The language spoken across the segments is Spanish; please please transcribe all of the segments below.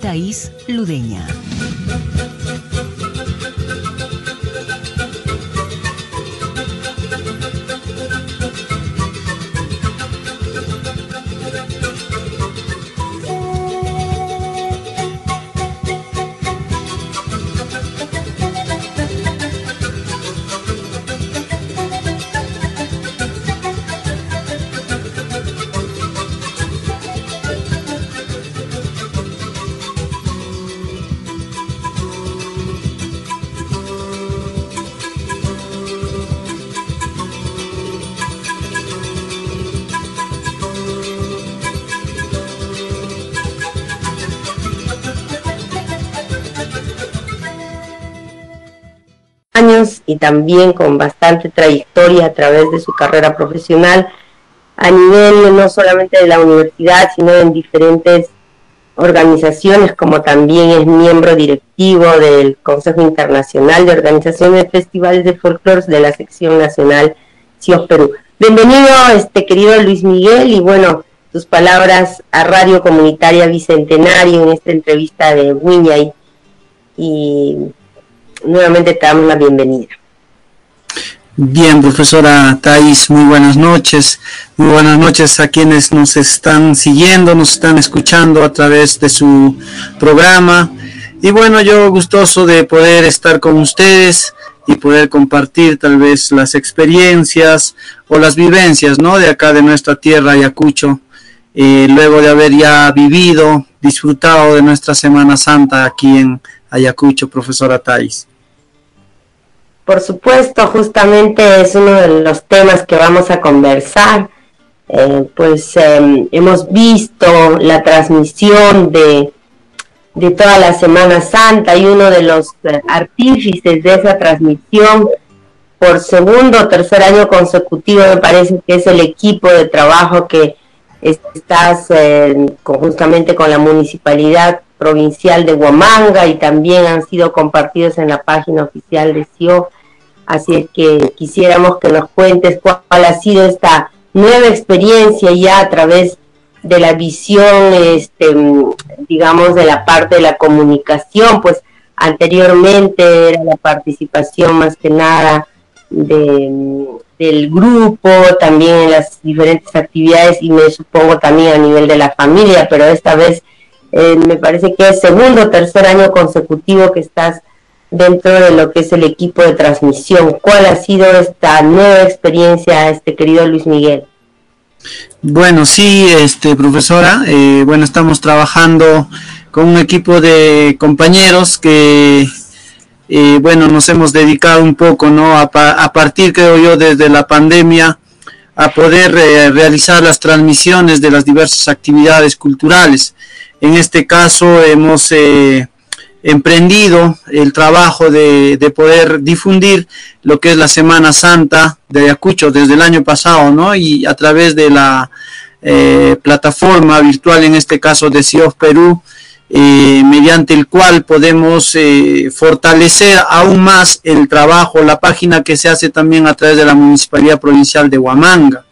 Thais Ludeña. Y también con bastante trayectoria a través de su carrera profesional a nivel no solamente de la universidad, sino en diferentes organizaciones, como también es miembro directivo del Consejo Internacional de Organizaciones de Festivales de Folclore de la sección nacional CIOS Perú. Bienvenido, este querido Luis Miguel, y bueno, tus palabras a Radio Comunitaria Bicentenario en esta entrevista de Wiñay. Y nuevamente te damos la bienvenida. Bien, profesora Thais, muy buenas noches. Muy buenas noches a quienes nos están siguiendo, nos están escuchando a través de su programa. Y bueno, yo gustoso de poder estar con ustedes y poder compartir tal vez las experiencias o las vivencias, ¿no? De acá de nuestra tierra, Ayacucho, eh, luego de haber ya vivido, disfrutado de nuestra Semana Santa aquí en Ayacucho, profesora Thais. Por supuesto, justamente es uno de los temas que vamos a conversar. Eh, pues em, hemos visto la transmisión de, de toda la Semana Santa y uno de los eh, artífices de esa transmisión por segundo o tercer año consecutivo me parece que es el equipo de trabajo que estás eh, conjuntamente con la municipalidad provincial de Huamanga y también han sido compartidos en la página oficial de CIO Así es que quisiéramos que nos cuentes cuál ha sido esta nueva experiencia ya a través de la visión, este, digamos, de la parte de la comunicación, pues anteriormente era la participación más que nada del grupo, también en las diferentes actividades y me supongo también a nivel de la familia, pero esta vez eh, me parece que es segundo o tercer año consecutivo que estás dentro de lo que es el equipo de transmisión. ¿Cuál ha sido esta nueva experiencia, este querido Luis Miguel? Bueno, sí, este profesora, eh, bueno, estamos trabajando con un equipo de compañeros que, eh, bueno, nos hemos dedicado un poco, ¿no? A, partir, creo yo, desde la pandemia, a poder eh, realizar las transmisiones de las diversas actividades culturales. En este caso hemos emprendido el trabajo de, poder difundir lo que es la Semana Santa de Ayacucho desde el año pasado, ¿no? Y a través de la eh, plataforma virtual, en este caso de CIOF Perú, eh, mediante el cual podemos eh, fortalecer aún más el trabajo, la página que se hace también a través de la Municipalidad Provincial de Huamanga.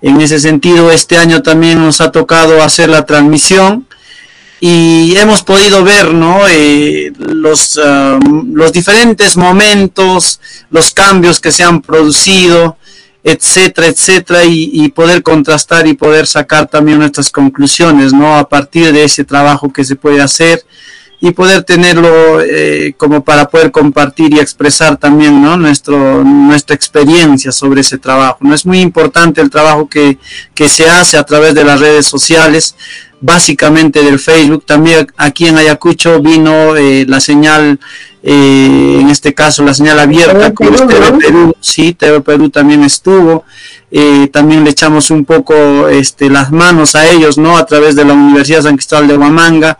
En ese sentido, este año también nos ha tocado hacer la transmisión y hemos podido ver ¿no? Eh, los, um, los diferentes momentos, los cambios que se han producido, etcétera, etcétera, y, poder contrastar y poder sacar también nuestras conclusiones ¿no? a partir de ese trabajo que se puede hacer y poder tenerlo eh, como para poder compartir y expresar también ¿no? Nuestro, nuestra experiencia sobre ese trabajo. ¿no? Es muy importante el trabajo que, que se hace a través de las redes sociales básicamente del Facebook. También aquí en Ayacucho vino eh, la señal, eh, en este caso la señal abierta, como TV Perú, sí, TV Perú también estuvo. Eh, también le echamos un poco este, las manos a ellos, ¿no? A través de la Universidad San Cristóbal de Huamanga.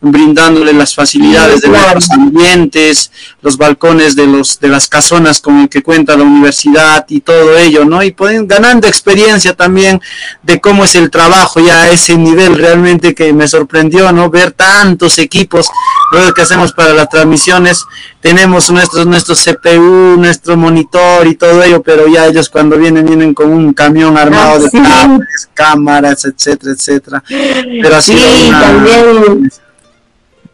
Brindándole las facilidades de los ambientes, los balcones de los de las casonas con el que cuenta la universidad y todo ello, ¿no? Y pueden ganando experiencia también de cómo es el trabajo ya a ese nivel realmente que me sorprendió, ¿no? Ver tantos equipos, lo que hacemos para las transmisiones, tenemos nuestros nuestros CPU, nuestro monitor y todo ello, pero ya ellos cuando vienen vienen con un camión armado de ah, cámaras, etcétera, etcétera. Pero así también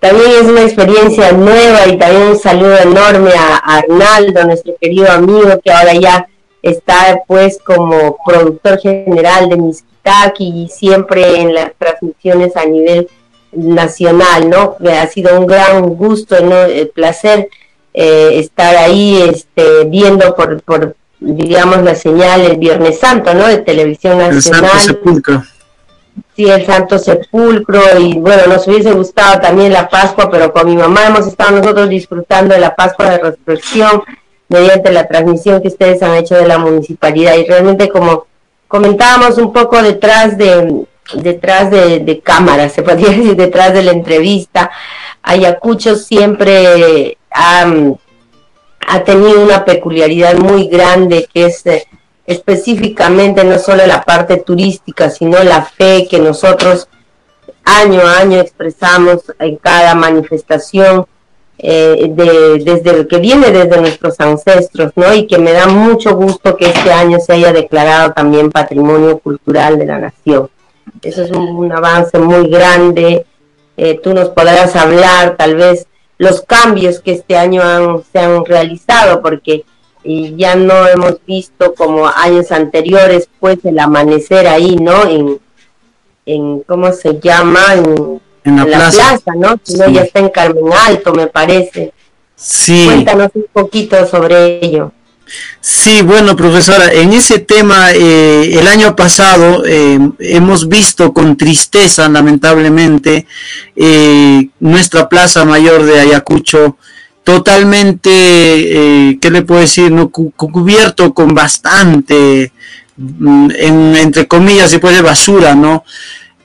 también es una experiencia nueva y también un saludo enorme a, Arnaldo, nuestro querido amigo, que ahora ya está pues como productor general de Miskitaki y siempre en las transmisiones a nivel nacional, ¿no? Ha sido un gran gusto, ¿no? El placer eh, estar ahí este, viendo por, por, digamos, la señal el Viernes Santo, ¿no? De Televisión Nacional sí, el Santo Sepulcro y bueno, nos hubiese gustado también la Pascua, pero con mi mamá hemos estado nosotros disfrutando de la Pascua de Resurrección mediante la transmisión que ustedes han hecho de la municipalidad. Y realmente como comentábamos un poco detrás de detrás de, de cámaras, se podría decir detrás de la entrevista, Ayacucho siempre ha, ha tenido una peculiaridad muy grande que es eh, específicamente no solo la parte turística, sino la fe que nosotros año a año expresamos en cada manifestación eh, de, desde que viene desde nuestros ancestros, ¿no? Y que me da mucho gusto que este año se haya declarado también Patrimonio Cultural de la Nación. Eso es un, avance muy grande. Eh, tú nos podrás hablar tal vez los cambios que este año han, se han realizado, porque y ya no hemos visto como años anteriores, pues el amanecer ahí, ¿no? En, en ¿cómo se llama? En, la, plaza. ¿no? Sino ya está en Carmen Alto, me parece. Sí. Cuéntanos un poquito sobre ello. Sí, bueno, profesora, en ese tema, eh, el año pasado eh, hemos visto con tristeza, lamentablemente, eh, nuestra Plaza Mayor de Ayacucho totalmente, eh, ¿qué le puedo decir? No, cubierto con bastante, mm, entre comillas, se puede basura, ¿no?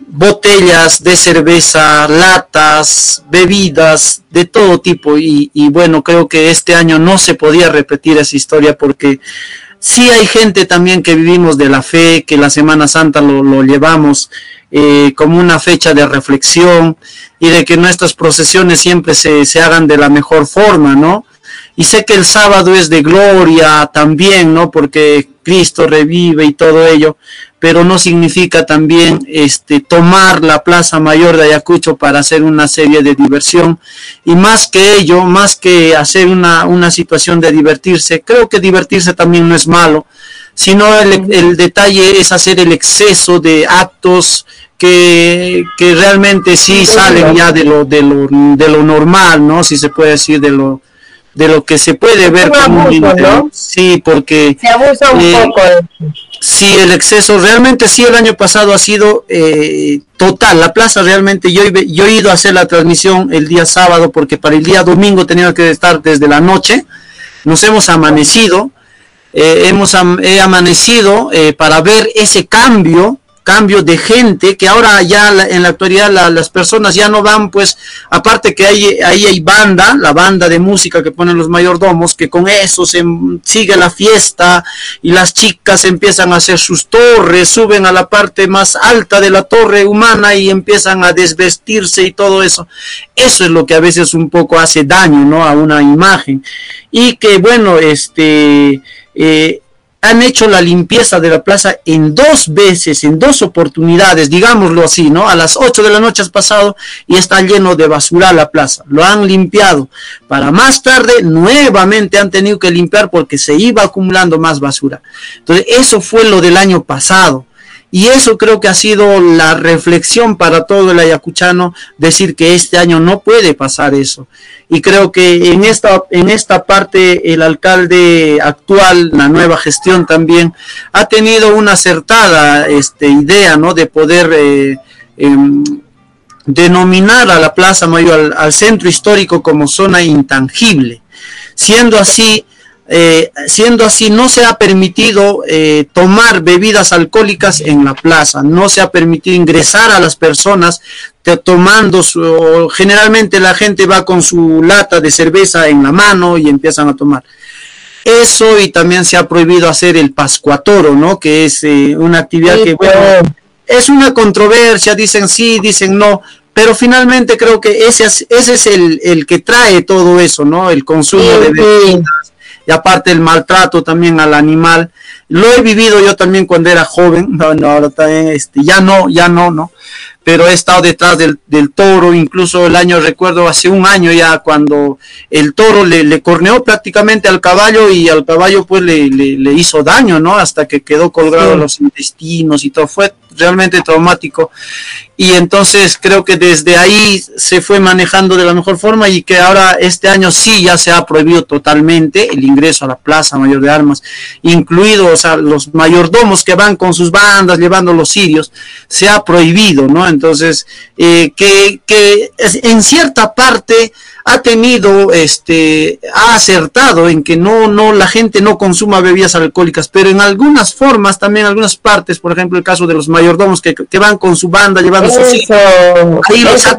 Botellas de cerveza, latas, bebidas, de todo tipo. Y, y bueno, creo que este año no se podía repetir esa historia porque sí hay gente también que vivimos de la fe, que la Semana Santa lo, lo llevamos eh, como una fecha de reflexión y de que nuestras procesiones siempre se, se hagan de la mejor forma, ¿no? Y sé que el sábado es de gloria también, ¿no? Porque Cristo revive y todo ello, pero no significa también este, tomar la Plaza Mayor de Ayacucho para hacer una serie de diversión. Y más que ello, más que hacer una, una situación de divertirse, creo que divertirse también no es malo, sino el, el detalle es hacer el exceso de actos que, que realmente sí salen ya de lo, de lo, de lo normal, ¿no? Si se puede decir de lo, de lo que se puede ver como un sí porque se abusa un eh, poco sí el exceso realmente sí el año pasado ha sido eh, total. La plaza realmente yo yo he ido a hacer la transmisión el día sábado porque para el día domingo tenía que estar desde la noche. Nos hemos amanecido eh, hemos he amanecido para ver ese cambio cambio de gente que ahora ya en la actualidad las personas ya no van pues aparte que hay, ahí hay banda la banda de música que ponen los mayordomos que con eso se sigue la fiesta y las chicas empiezan a hacer sus torres suben a la parte más alta de la torre humana y empiezan a desvestirse y todo eso. Eso es lo que a veces un poco hace daño no a una imagen. Y que bueno este eh, han hecho la limpieza de la plaza en dos veces, en dos oportunidades, digámoslo así, ¿no? A las 8 de la noche has pasado y está lleno de basura la plaza. Lo han limpiado. Para más tarde, nuevamente han tenido que limpiar porque se iba acumulando más basura. Entonces, eso fue lo del año pasado. Y eso creo que ha sido la reflexión para todo el ayacuchano, decir que este año no puede pasar eso. Y creo que en esta, en esta parte el alcalde actual, la nueva gestión también, ha tenido una acertada este, idea ¿no? de poder eh, em, denominar a la Plaza Mayor, al centro histórico como zona intangible. Siendo así, eh, siendo así, no se ha permitido eh, tomar bebidas alcohólicas en la plaza, no se ha permitido ingresar a las personas tomando, su, generalmente la gente va con su lata de cerveza en la mano y empiezan a tomar. Eso y también se ha prohibido hacer el pascuatoro, ¿no? Que es eh, una actividad que, bueno, es una controversia, dicen sí, dicen no, pero finalmente creo que ese, ese es el, el que trae todo eso, ¿no? El consumo de bebidas y aparte el maltrato también al animal. Lo he vivido yo también cuando era joven, no, no, ahora también, este, ya no, ya no, no, pero he estado detrás del, del, toro, incluso el año, recuerdo hace un año ya, cuando el toro le, le corneó prácticamente al caballo y al caballo pues le, le, hizo daño, ¿no? Hasta que quedó colgado los intestinos y todo, fue realmente traumático y entonces creo que desde ahí se fue manejando de la mejor forma y que ahora este año sí ya se ha prohibido totalmente el ingreso a la Plaza Mayor de Armas, incluidos los mayordomos que van con sus bandas llevando los sirios, se ha prohibido, ¿no? Entonces, eh, que, que en cierta parte ha tenido, este, ha acertado en que no, no, la gente no consuma bebidas alcohólicas, pero en algunas formas, también en algunas partes, por ejemplo, el caso de los mayordomos que, que van con su banda llevando sus hijos, ahí los ha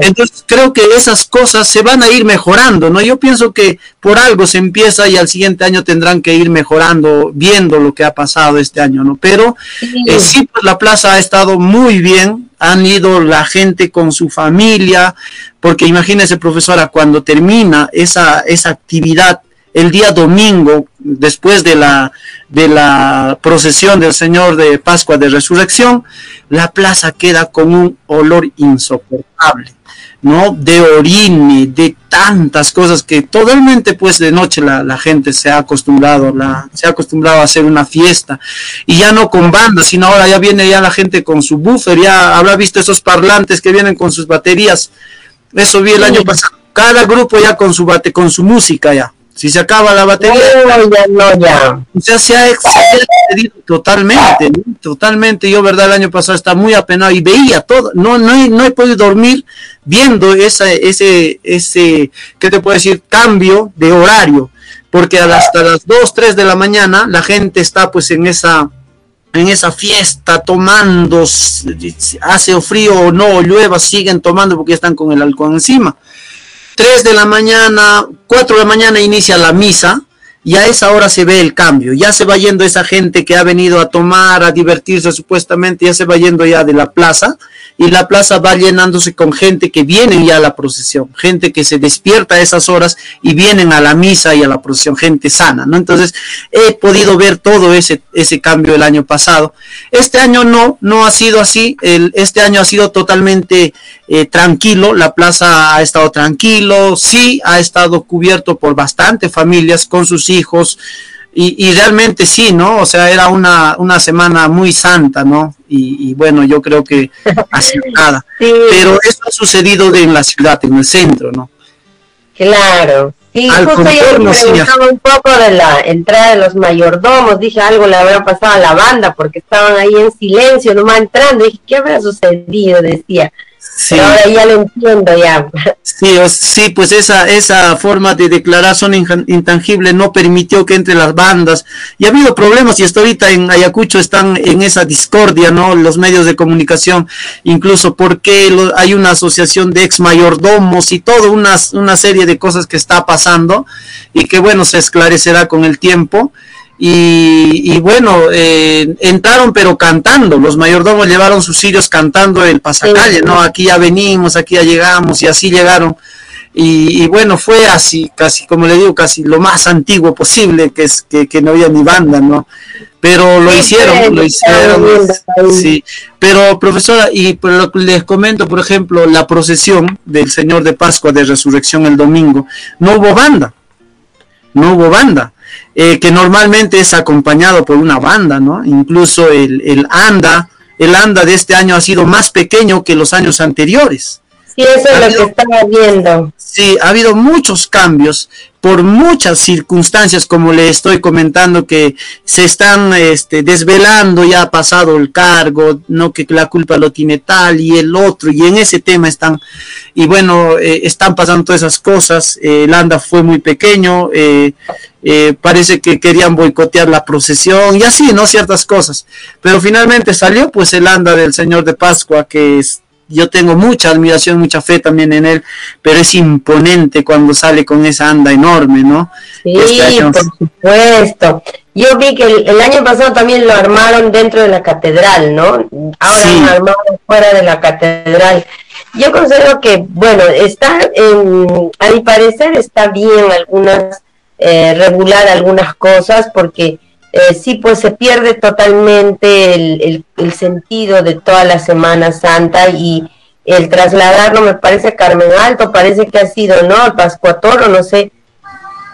Entonces, creo que esas cosas se van a ir mejorando, ¿no? Yo pienso que por algo se empieza y al siguiente año tendrán que ir mejorando, viendo lo que ha pasado este año, ¿no? Pero eh, sí, pues la plaza ha estado muy bien, han ido la gente con su familia, porque imagínese, profesora, cuando termina esa, esa actividad el día domingo, después de la, de la procesión del Señor de Pascua de Resurrección, la plaza queda con un olor insoportable. ¿No? De orine, de tantas cosas que totalmente pues de noche la, la, gente se ha acostumbrado, la, se ha acostumbrado a hacer una fiesta y ya no con bandas, sino ahora ya viene ya la gente con su buffer, ya habrá visto esos parlantes que vienen con sus baterías, eso vi el año pasado, cada grupo ya con su bate, con su música ya. Si se acaba la batería, no, ya, O se ha excedido totalmente, totalmente. Yo, verdad, el año pasado estaba muy apenado y veía todo. No, no, he, no he podido dormir viendo esa, ese, ese, ¿qué te puedo decir? Cambio de horario. Porque hasta las 2, 3 de la mañana la gente está pues en esa, en esa fiesta tomando, hace frío o no, llueva, siguen tomando porque están con el alcohol encima. 3 de la mañana, 4 de la mañana inicia la misa y a esa hora se ve el cambio. Ya se va yendo esa gente que ha venido a tomar, a divertirse supuestamente, ya se va yendo ya de la plaza y la plaza va llenándose con gente que viene ya a la procesión, gente que se despierta a esas horas y vienen a la misa y a la procesión, gente sana, ¿no? Entonces, he podido ver todo ese, ese cambio el año pasado. Este año no, no ha sido así, el, este año ha sido totalmente eh, tranquilo, la plaza ha estado tranquilo, sí ha estado cubierto por bastante familias con sus hijos, y, realmente sí, ¿no? O sea, era una, una semana muy santa, ¿no? Y, bueno, yo creo que así nada. Pero eso ha sucedido en la ciudad, en el centro, ¿no? Claro. Sí, justo yo me preguntaba un poco de la entrada de los mayordomos, dije algo le habrá pasado a la banda porque estaban ahí en silencio, nomás entrando, dije, ¿qué habrá sucedido? Decía. Sí. ahora ya lo entiendo ya. Sí, sí, pues esa, esa forma de declaración intangible no permitió que entre las bandas. Y ha habido problemas y hasta ahorita en Ayacucho están en esa discordia, ¿no? Los medios de comunicación, incluso porque hay una asociación de ex mayordomos y todo, una, una serie de cosas que está pasando y que bueno, se esclarecerá con el tiempo. Y, bueno, eh, entraron pero cantando, los mayordomos llevaron sus sirios cantando el pasacalle, ¿no? Aquí ya venimos, aquí ya llegamos y así llegaron. Y, bueno, fue así, casi como le digo, casi lo más antiguo posible, que es que, no había ni banda, ¿no? Pero lo hicieron, lo hicieron, sí. Pero profesora, y les comento, por ejemplo, la procesión del Señor de Pascua de Resurrección el domingo, no hubo banda, no hubo banda eh, que normalmente es acompañado por una banda, ¿no? Incluso el, el, anda, el anda de este año ha sido más pequeño que los años anteriores. Sí, eso es lo que estaba viendo. Sí, ha habido muchos cambios por muchas circunstancias, como le estoy comentando, que se están este, desvelando, ya ha pasado el cargo, no que la culpa lo tiene tal y el otro, y en ese tema están, y bueno, eh, están pasando todas esas cosas, eh, el anda fue muy pequeño, eh, parece que querían boicotear la procesión, y así, ¿no? Ciertas cosas, pero finalmente salió pues el anda del Señor de Pascua, que es yo tengo mucha admiración, mucha fe también en él, pero es imponente cuando sale con esa anda enorme, ¿no? Sí, este por supuesto. Yo vi que el, año pasado también lo armaron dentro de la catedral, ¿no? Ahora lo armaron fuera de la catedral. Yo considero que, bueno, está, a mi parecer está bien algunas, eh, regular algunas cosas porque eh, sí, pues se pierde totalmente el, el, sentido de toda la Semana Santa y el trasladarlo, me parece Carmen Alto, parece que ha sido, ¿no? El Pascuatoro, no sé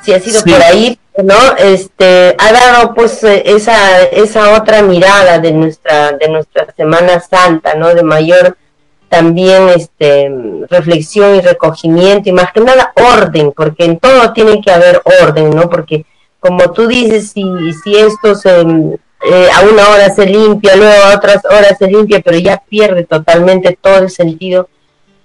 si ha sido por ahí, ¿no? Este, ha dado pues esa, esa otra mirada de nuestra, de nuestra Semana Santa, ¿no? De mayor también este reflexión y recogimiento y más que nada orden, porque en todo tiene que haber orden, ¿no? Porque como tú dices, si, si esto se, eh, a una hora se limpia, luego a otras horas se limpia, pero ya pierde totalmente todo el sentido.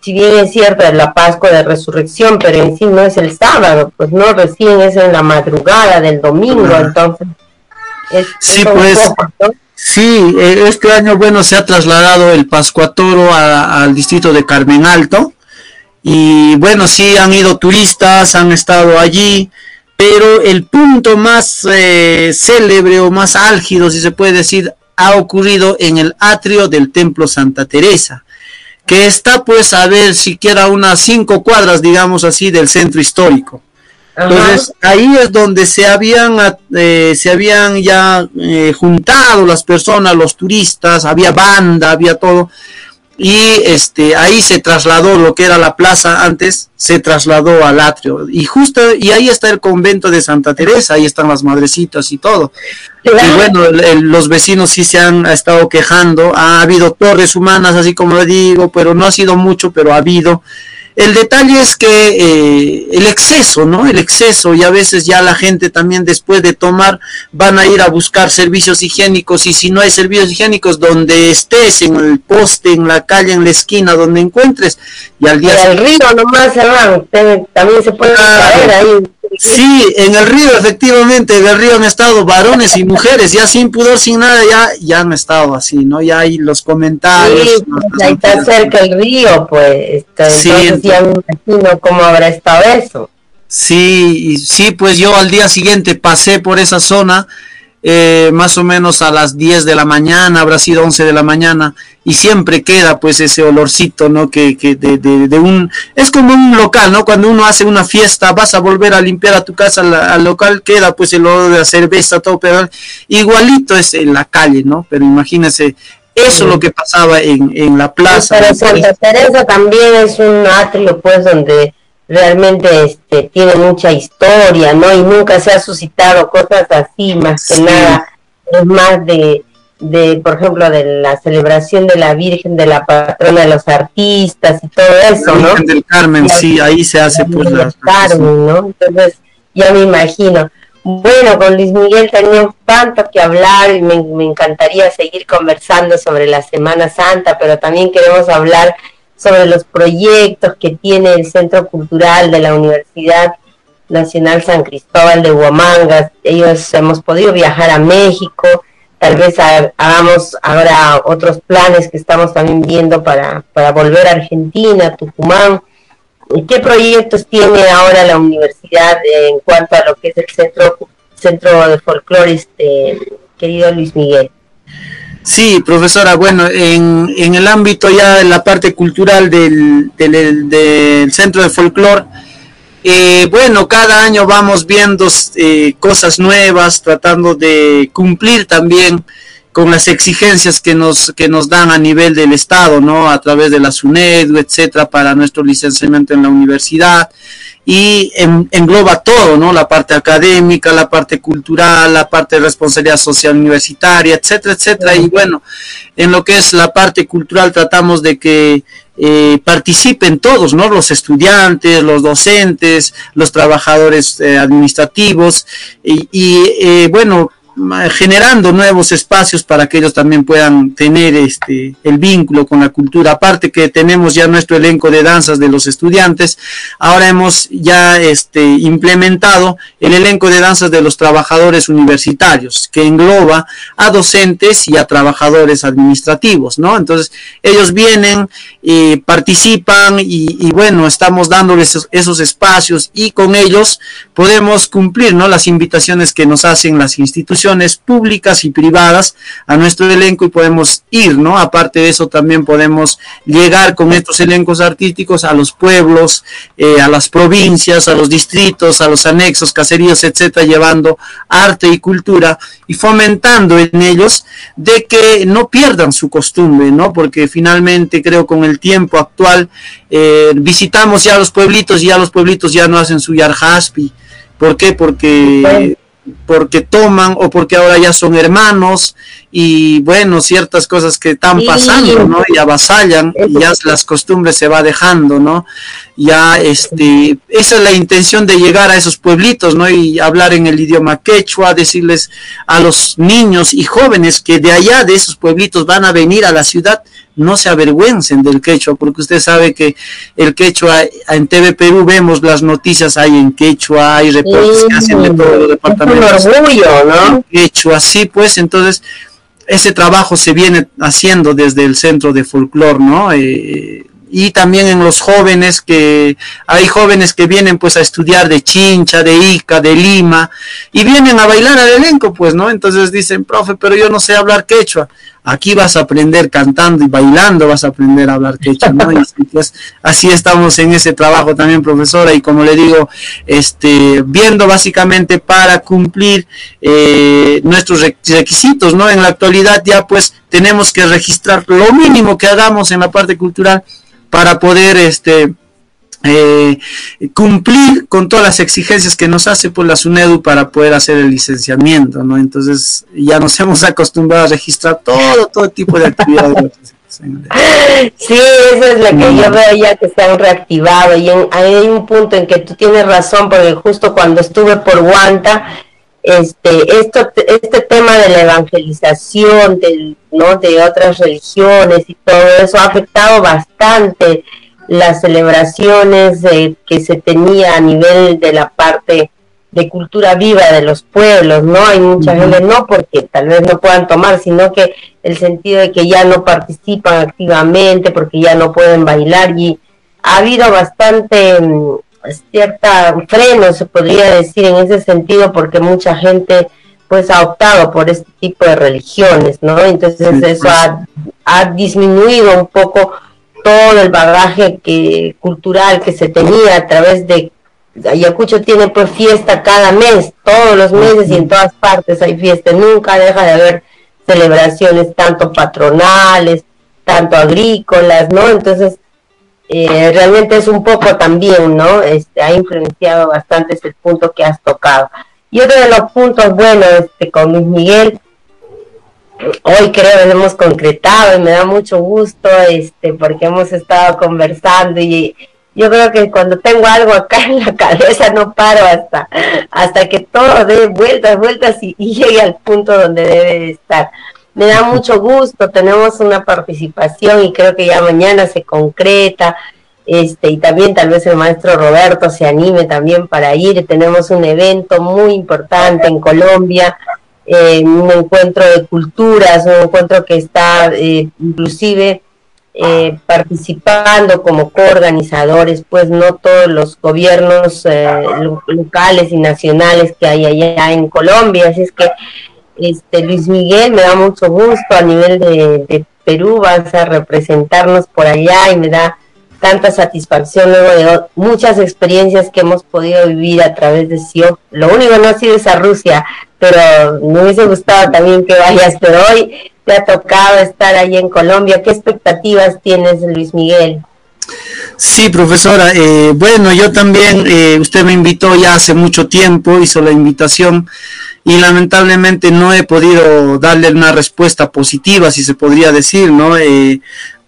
Si bien es cierto, es la Pascua de Resurrección, pero en sí no es el sábado, pues no, recién es en la madrugada del domingo, entonces. sí, pues. Sí, e, este año, bueno, se ha trasladado el Pascuatoro al distrito de Carmen Alto. Y bueno, sí han ido turistas, han estado allí pero el punto más eh, célebre o más álgido, si se puede decir, ha ocurrido en el atrio del Templo Santa Teresa, que está pues a ver siquiera unas cinco cuadras, digamos así, del centro histórico. Entonces ahí es donde se habían, eh, se habían ya eh, juntado las personas, los turistas, había banda, había todo y este ahí se trasladó lo que era la plaza antes se trasladó al atrio. Y justo y ahí está el convento de Santa Teresa ahí están las madrecitas y todo. Y bueno los vecinos sí se han estado quejando. Ha habido torres humanas así como le digo pero no ha sido mucho pero ha habido el detalle es que eh, el exceso, ¿no? El exceso y a veces ya la gente también después de tomar van a ir a buscar servicios higiénicos y si no hay servicios higiénicos donde estés, en el poste, en la calle, en la esquina, donde encuentres y al día... Y el río nomás, hermano, también se puede caer ahí. Sí, en el río, efectivamente, en el río han estado varones y mujeres, ya sin pudor, sin nada, ya, ya han estado así, ¿no? Ya hay los comentarios. Sí, pues, ahí está cerca el río, pues, entonces ya me imagino cómo habrá estado eso. Sí, sí, pues yo al día siguiente pasé por esa zona eh, más o menos a las 10 de la mañana, habrá sido 11 de la mañana, y siempre queda pues ese olorcito, ¿no? Que, que de, de, un... Es como un local, ¿no? Cuando uno hace una fiesta, vas a volver a limpiar a tu casa, al, local queda pues el olor de la cerveza, todo, pero igualito es en la calle, ¿no? Pero imagínense, eso es lo que pasaba en, en la plaza. Pero Santa Teresa también es un atrio, pues, donde realmente este, tiene mucha historia, ¿no? Y nunca se ha suscitado cosas así, más que nada, es más de, de, por ejemplo, de la celebración de la Virgen, de la patrona de los artistas y todo eso, ¿no? Virgen del Carmen, sí, ahí se hace pues la... Carmen, ¿no? Entonces, ya me imagino. Bueno, con Luis Miguel teníamos tanto que hablar y me, me encantaría seguir conversando sobre la Semana Santa, pero también queremos hablar sobre los proyectos que tiene el Centro Cultural de la Universidad Nacional San Cristóbal de Huamangas. Ellos hemos podido viajar a México, tal vez hagamos ahora otros planes que estamos también viendo para, para volver a Argentina, Tucumán. ¿Qué proyectos tiene ahora la universidad en cuanto a lo que es el centro, centro de folclore, este, querido Luis Miguel? Sí, profesora, bueno, en, en el ámbito ya en la parte cultural del, del, Centro de Folclor, eh, bueno, cada año vamos viendo eh, cosas nuevas, tratando de cumplir también con las exigencias que nos, que nos dan a nivel del Estado, ¿no? A través de la SUNED, etcétera, para nuestro licenciamiento en la universidad y engloba todo, ¿no? La parte académica, la parte cultural, la parte de responsabilidad social universitaria, etcétera, etcétera. Y bueno, en lo que es la parte cultural tratamos de que eh, participen todos, ¿no? Los estudiantes, los docentes, los trabajadores eh, administrativos y, y bueno, generando nuevos espacios para que ellos también puedan tener este el vínculo con la cultura. Aparte que tenemos ya nuestro elenco de danzas de los estudiantes ahora hemos ya este implementado el elenco de danzas de los trabajadores universitarios que engloba a docentes y a trabajadores administrativos no entonces ellos vienen y participan y, bueno estamos dándoles esos, esos espacios y con ellos podemos cumplir no las invitaciones que nos hacen las instituciones públicas y privadas a nuestro elenco y podemos ir, ¿no? Aparte de eso también podemos llegar con estos elencos artísticos a los pueblos, eh, a las provincias, a los distritos, a los anexos, caseríos, etcétera, llevando arte y cultura y fomentando en ellos de que no pierdan su costumbre, ¿no? Porque finalmente creo con el tiempo actual eh, visitamos ya los pueblitos y ya los pueblitos ya no hacen su yarhaspi. ¿Por qué? Porque porque toman o porque ahora ya son hermanos y bueno, ciertas cosas que están pasando, ¿no? Y avasallan y ya las costumbres se va dejando, ¿no? Ya, este, esa es la intención de llegar a esos pueblitos, ¿no? Y hablar en el idioma quechua, decirles a los niños y jóvenes que de allá, de esos pueblitos, van a venir a la ciudad, no se avergüencen del quechua, porque usted sabe que el quechua, en TV Perú vemos las noticias, hay en quechua, hay reportes que hacen de todos los departamentos. orgullo, ¿no? Quechua, sí, pues, entonces, ese trabajo se viene haciendo desde el centro de folclore, ¿no? Eh, y también en los jóvenes que hay jóvenes que vienen pues a estudiar de Chincha, de Ica, de Lima y vienen a bailar al elenco pues, ¿no? Entonces dicen, profe, pero yo no sé hablar quechua. Aquí vas a aprender cantando y bailando, vas a aprender a hablar quechua, ¿no? Y pues, así estamos en ese trabajo también, profesora, y como le digo, este, viendo básicamente para cumplir eh, nuestros requisitos, ¿no? En la actualidad ya pues tenemos que registrar lo mínimo que hagamos en la parte cultural para poder este eh, cumplir con todas las exigencias que nos hace pues la SUNEDU para poder hacer el licenciamiento, ¿no? Entonces ya nos hemos acostumbrado a registrar todo, todo tipo de actividades. Sí, eso es lo que yo veo ya que se han reactivado y hay un punto en que tú tienes razón porque justo cuando estuve por Guanta, este, esto, este tema de la evangelización del, ¿no? de otras religiones y todo eso ha afectado bastante las celebraciones que se tenía a nivel de la parte de cultura viva de los pueblos, ¿no? Hay mucha gente, no porque tal vez no puedan tomar, sino que el sentido de que ya no participan activamente, porque ya no pueden bailar y ha habido bastante mm, cierta freno, se podría decir en ese sentido, porque mucha gente pues ha optado por este tipo de religiones, ¿no? Entonces eso pues. ha, ha, disminuido un poco todo el bagaje que, cultural que se tenía a través de Ayacucho tiene pues fiesta cada mes, todos los meses y en todas partes hay fiesta, nunca deja de haber celebraciones tanto patronales, tanto agrícolas, ¿no? Entonces eh, realmente es un poco también, ¿no? Este, ha influenciado bastante ese punto que has tocado. Y otro de los puntos, bueno, este, con Luis Miguel, hoy creo que hemos concretado y me da mucho gusto, este, porque hemos estado conversando y yo creo que cuando tengo algo acá en la cabeza no paro hasta, hasta que todo dé vueltas, vueltas y llegue al punto donde debe estar me da mucho gusto, tenemos una participación y creo que ya mañana se concreta, este, y también tal vez el maestro Roberto se anime también para ir, tenemos un evento muy importante en Colombia, eh, un encuentro de culturas, un encuentro que está eh, inclusive eh, participando como coorganizadores, pues no todos los gobiernos locales y nacionales que hay allá en Colombia, así es que este, Luis Miguel, me da mucho gusto a nivel de, Perú, vas a representarnos por allá y me da tanta satisfacción luego de muchas experiencias que hemos podido vivir a través de SIO. Lo único no ha sido esa Rusia, pero me hubiese gustado también que vayas, pero hoy te ha tocado estar ahí en Colombia. ¿Qué expectativas tienes, Luis Miguel? Sí, profesora. Eh, bueno, yo también, eh, usted me invitó ya hace mucho tiempo, hizo la invitación y lamentablemente no he podido darle una respuesta positiva, si se podría decir, ¿no? Eh,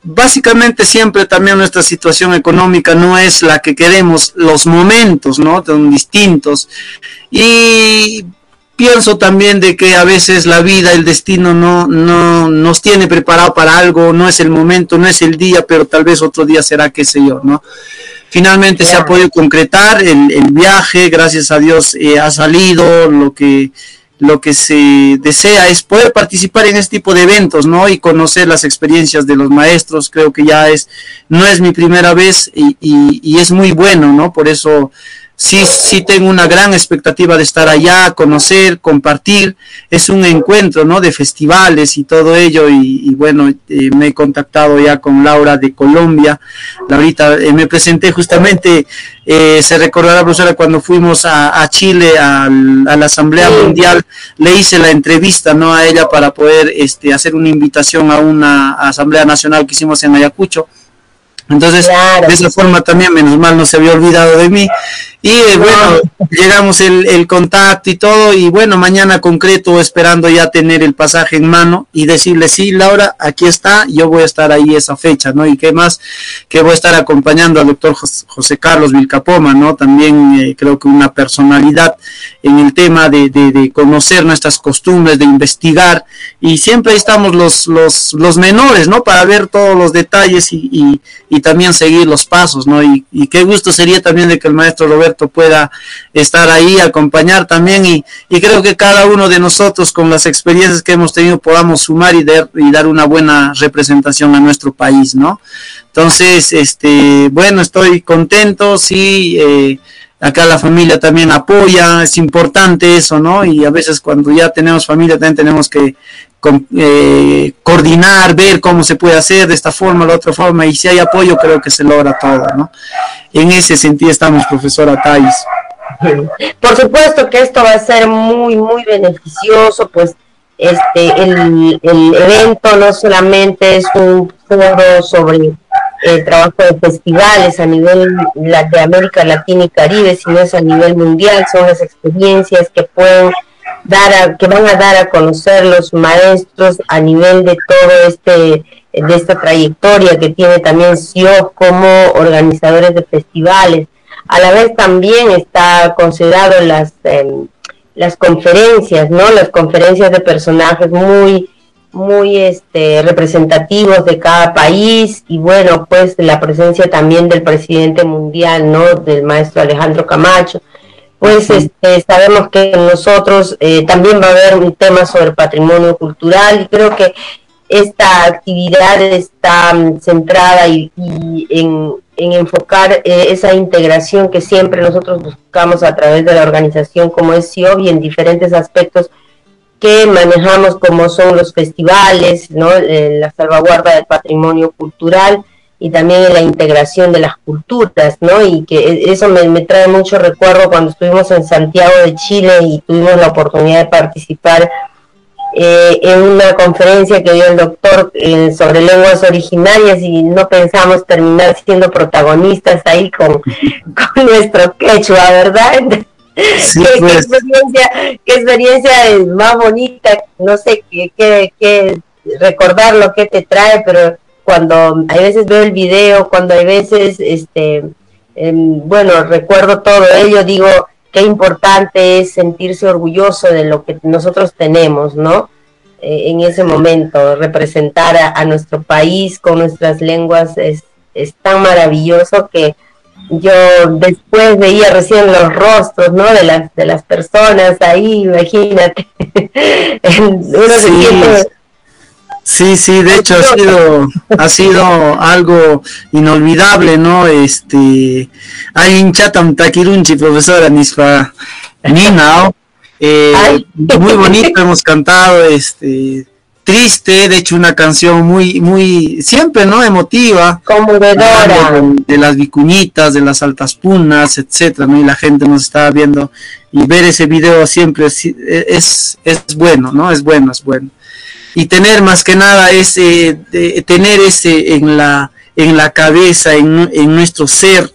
básicamente siempre también nuestra situación económica no es la que queremos, los momentos, ¿no? Son distintos. Y pienso también de que a veces la vida, el destino no, no nos tiene preparado para algo, no es el momento, no es el día, pero tal vez otro día será, qué sé yo, ¿no? Finalmente se ha podido concretar el, el viaje, gracias a Dios eh, ha salido lo que lo que se desea es poder participar en este tipo de eventos, ¿no? Y conocer las experiencias de los maestros, creo que ya es, no es mi primera vez y, y, y es muy bueno, ¿no? Por eso sí, sí tengo una gran expectativa de estar allá, conocer, compartir. Es un encuentro, ¿no? De festivales y todo ello. Y, bueno, eh, me he contactado ya con Laura de Colombia. Laurita, eh, me presenté justamente, eh, se recordará, profesora, cuando fuimos a, Chile a, la Asamblea Mundial, le hice la entrevista, ¿no? A ella para poder este, hacer una invitación a una Asamblea Nacional que hicimos en Ayacucho entonces, de esa forma también, menos mal, no se había olvidado de mí. Y eh, bueno, llegamos el, el, contacto y todo, y bueno, mañana concreto, esperando ya tener el pasaje en mano y decirle, sí, Laura, aquí está, yo voy a estar ahí esa fecha, ¿no? Y qué más, que voy a estar acompañando al doctor José Carlos Vilcapoma, ¿no? También eh, creo que una personalidad en el tema de, de, conocer nuestras costumbres, de investigar, y siempre estamos los, los, los menores, ¿no? Para ver todos los detalles y, y y también seguir los pasos, ¿no? Y, qué gusto sería también de que el maestro Roberto pueda estar ahí, acompañar también y, creo que cada uno de nosotros con las experiencias que hemos tenido podamos sumar y, y dar una buena representación a nuestro país, ¿no? Entonces, este, bueno, estoy contento, sí, eh, acá la familia también apoya, es importante eso, ¿no? Y a veces cuando ya tenemos familia también tenemos que, eh, coordinar, ver cómo se puede hacer de esta forma, la otra forma, y si hay apoyo creo que se logra todo, ¿no? En ese sentido estamos, profesora Thais. Por supuesto que esto va a ser muy, muy beneficioso, pues este el, el evento no solamente es un foro sobre el trabajo de festivales a nivel de América Latina y Caribe, sino es a nivel mundial, son las experiencias que pueden dar a, que van a dar a conocer los maestros a nivel de todo este de esta trayectoria que tiene también SIO como organizadores de festivales. A la vez también está considerado las em, las conferencias, ¿no? Las conferencias de personajes muy muy este representativos de cada país y bueno, pues la presencia también del presidente mundial, ¿no? Del maestro Alejandro Camacho pues este, sabemos que nosotros eh, también va a haber un tema sobre patrimonio cultural. Y creo que esta actividad está mm, centrada y, en, enfocar eh, esa integración que siempre nosotros buscamos a través de la organización como es CIOB y en diferentes aspectos que manejamos como son los festivales, ¿no? Eh, la salvaguarda del patrimonio cultural, y también en la integración de las culturas, ¿no? Y que e, eso me, trae mucho recuerdo cuando estuvimos en Santiago de Chile y tuvimos la oportunidad de participar eh, en una conferencia que dio el doctor eh, sobre lenguas originarias y no pensamos terminar siendo protagonistas ahí con, con nuestro quechua, ¿verdad? Sí, ¿Qué, pues. experiencia, qué experiencia más bonita, no sé qué, qué, qué recordar lo que te trae, pero cuando hay veces veo el video, cuando hay veces, este, em, bueno, recuerdo todo ello, digo, qué importante es sentirse orgulloso de lo que nosotros tenemos, ¿no? Eh, en ese momento, representar a, nuestro país con nuestras lenguas es, es tan maravilloso que yo después veía recién los rostros, ¿no? De las, de las personas ahí, imagínate. Uno se siente Sí, sí, de hecho ha sido, ha sido algo inolvidable, ¿no? Este, hay un chatam takirunchi, profesora Nispa Nina, eh, muy bonito, hemos cantado, este, triste, de hecho una canción muy, muy, siempre, ¿no? Emotiva. Conmovedora. De, de, las vicuñitas, de las altas punas, etcétera, ¿no? Y la gente nos estaba viendo y ver ese video siempre es, es, es bueno, ¿no? Es bueno, es bueno y tener más que nada ese, tener ese en la, en la cabeza, en, en nuestro ser,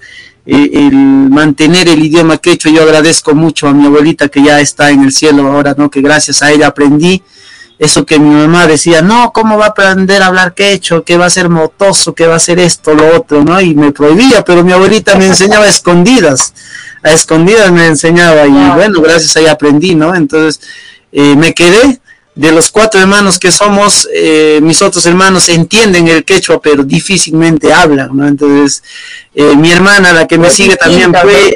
eh, el mantener el idioma quechua. Yo agradezco mucho a mi abuelita que ya está en el cielo ahora, ¿no? Que gracias a ella aprendí eso que mi mamá decía, no, ¿cómo va a aprender a hablar quechua? ¿Qué va a ser motoso? ¿Qué va a ser esto, lo otro? ¿no? Y me prohibía, pero mi abuelita me enseñaba a escondidas, a escondidas me enseñaba y bueno, gracias a ella aprendí, ¿no? Entonces eh, me quedé de los cuatro hermanos que somos, eh, mis otros hermanos entienden el quechua, pero difícilmente hablan, ¿no? Entonces, eh, mi hermana, la que me sigue también,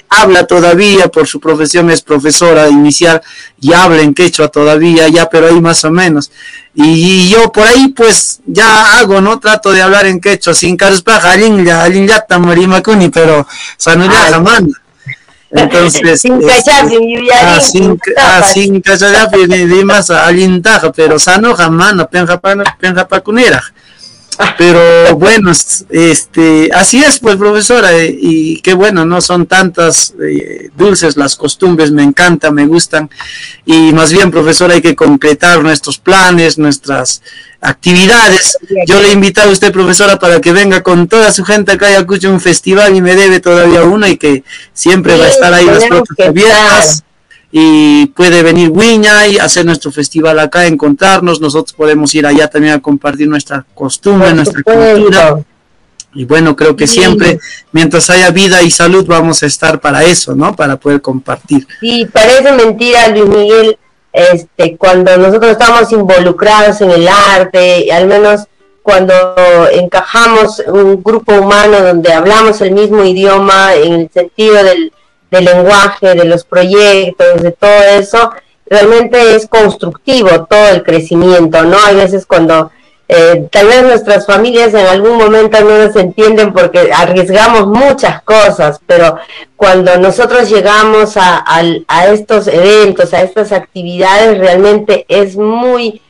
habla todavía, por su profesión es profesora inicial, y habla en quechua todavía, ya, pero ahí más o menos. Y, yo por ahí, pues, ya hago, ¿no? Trato de hablar en quechua, sin caruspaja, alin ya, alin ya, pero sanuya jamás. Entonces, sin cachapi, ah, sin, ah, sin cachapi, ni más alintaja, pero sano jamás, no penja pacunera. Pero bueno, este, así es, pues, profesora, eh, y qué bueno, no son tantas eh, dulces las costumbres, me encanta, me gustan, y más bien, profesora, hay que concretar nuestros planes, nuestras actividades. Yo le he invitado a usted, profesora, para que venga con toda su gente acá y escuche un festival y me debe todavía uno y que siempre va a estar ahí las puertas abiertas. Y puede venir Wiña y hacer nuestro festival acá, encontrarnos. Nosotros podemos ir allá también a compartir nuestra costumbre, nuestra cultura. Y bueno, creo que siempre, mientras haya vida y salud, vamos a estar para eso, ¿no? Para poder compartir. Sí, parece mentira, Luis Miguel, este, cuando nosotros estamos involucrados en el arte, al menos cuando encajamos un grupo humano donde hablamos el mismo idioma en el sentido del, del lenguaje, de los proyectos, de todo eso, realmente es constructivo todo el crecimiento, ¿no? Hay veces cuando eh, tal vez nuestras familias en algún momento no nos entienden porque arriesgamos muchas cosas, pero cuando nosotros llegamos a, estos eventos, a estas actividades, realmente es muy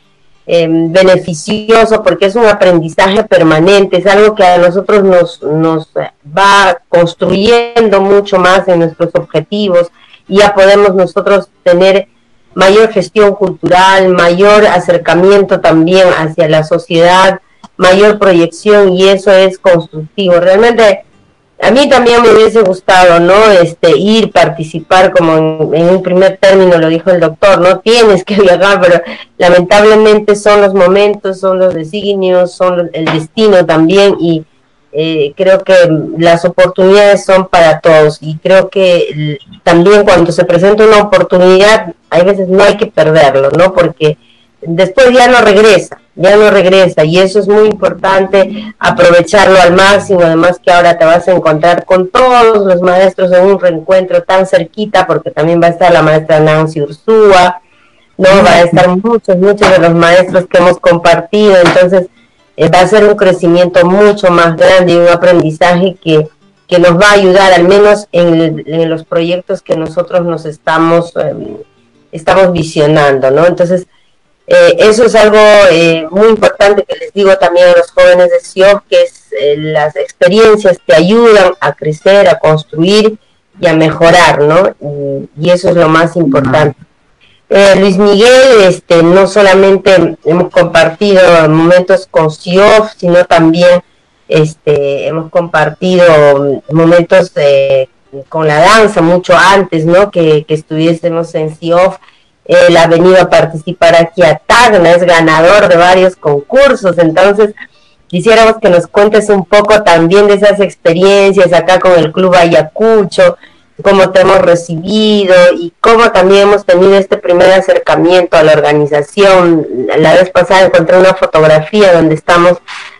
em, beneficioso porque es un aprendizaje permanente, es algo que a nosotros nos, nos va construyendo mucho más en nuestros objetivos y ya podemos nosotros tener mayor gestión cultural, mayor acercamiento también hacia la sociedad, mayor proyección y eso es constructivo. Realmente a mí también me hubiese gustado, ¿no? Este, ir, participar, como en, un primer término lo dijo el doctor, no tienes que viajar, pero lamentablemente son los momentos, son los designios, son el destino también y eh, creo que las oportunidades son para todos y creo que también cuando se presenta una oportunidad, hay veces no hay que perderlo, ¿no? Porque después ya no regresa, ya no regresa y eso es muy importante, aprovecharlo al máximo, además que ahora te vas a encontrar con todos los maestros en un reencuentro tan cerquita, porque también va a estar la maestra Nancy Ursúa, ¿no? Va a estar muchos, muchos de los maestros que hemos compartido, entonces eh, va a ser un crecimiento mucho más grande y un aprendizaje que, que nos va a ayudar, al menos en, los proyectos que nosotros nos estamos, em, estamos visionando, ¿no? Entonces, eh, eso es algo eh, muy importante que les digo también a los jóvenes de SIOF, que es las experiencias te ayudan a crecer, a construir y a mejorar, ¿no? y eso es lo más importante. Eh, Luis Miguel, este, no solamente hemos compartido momentos con SIOF, sino también este, hemos compartido momentos con la danza mucho antes, ¿no? Que, estuviésemos en SIOF. Él ha venido a participar aquí a Tacna, es ganador de varios concursos, entonces quisiéramos que nos cuentes un poco también de esas experiencias acá con el Club Ayacucho, cómo te hemos recibido y cómo también hemos tenido este primer acercamiento a la organización. La vez pasada encontré una fotografía donde estamos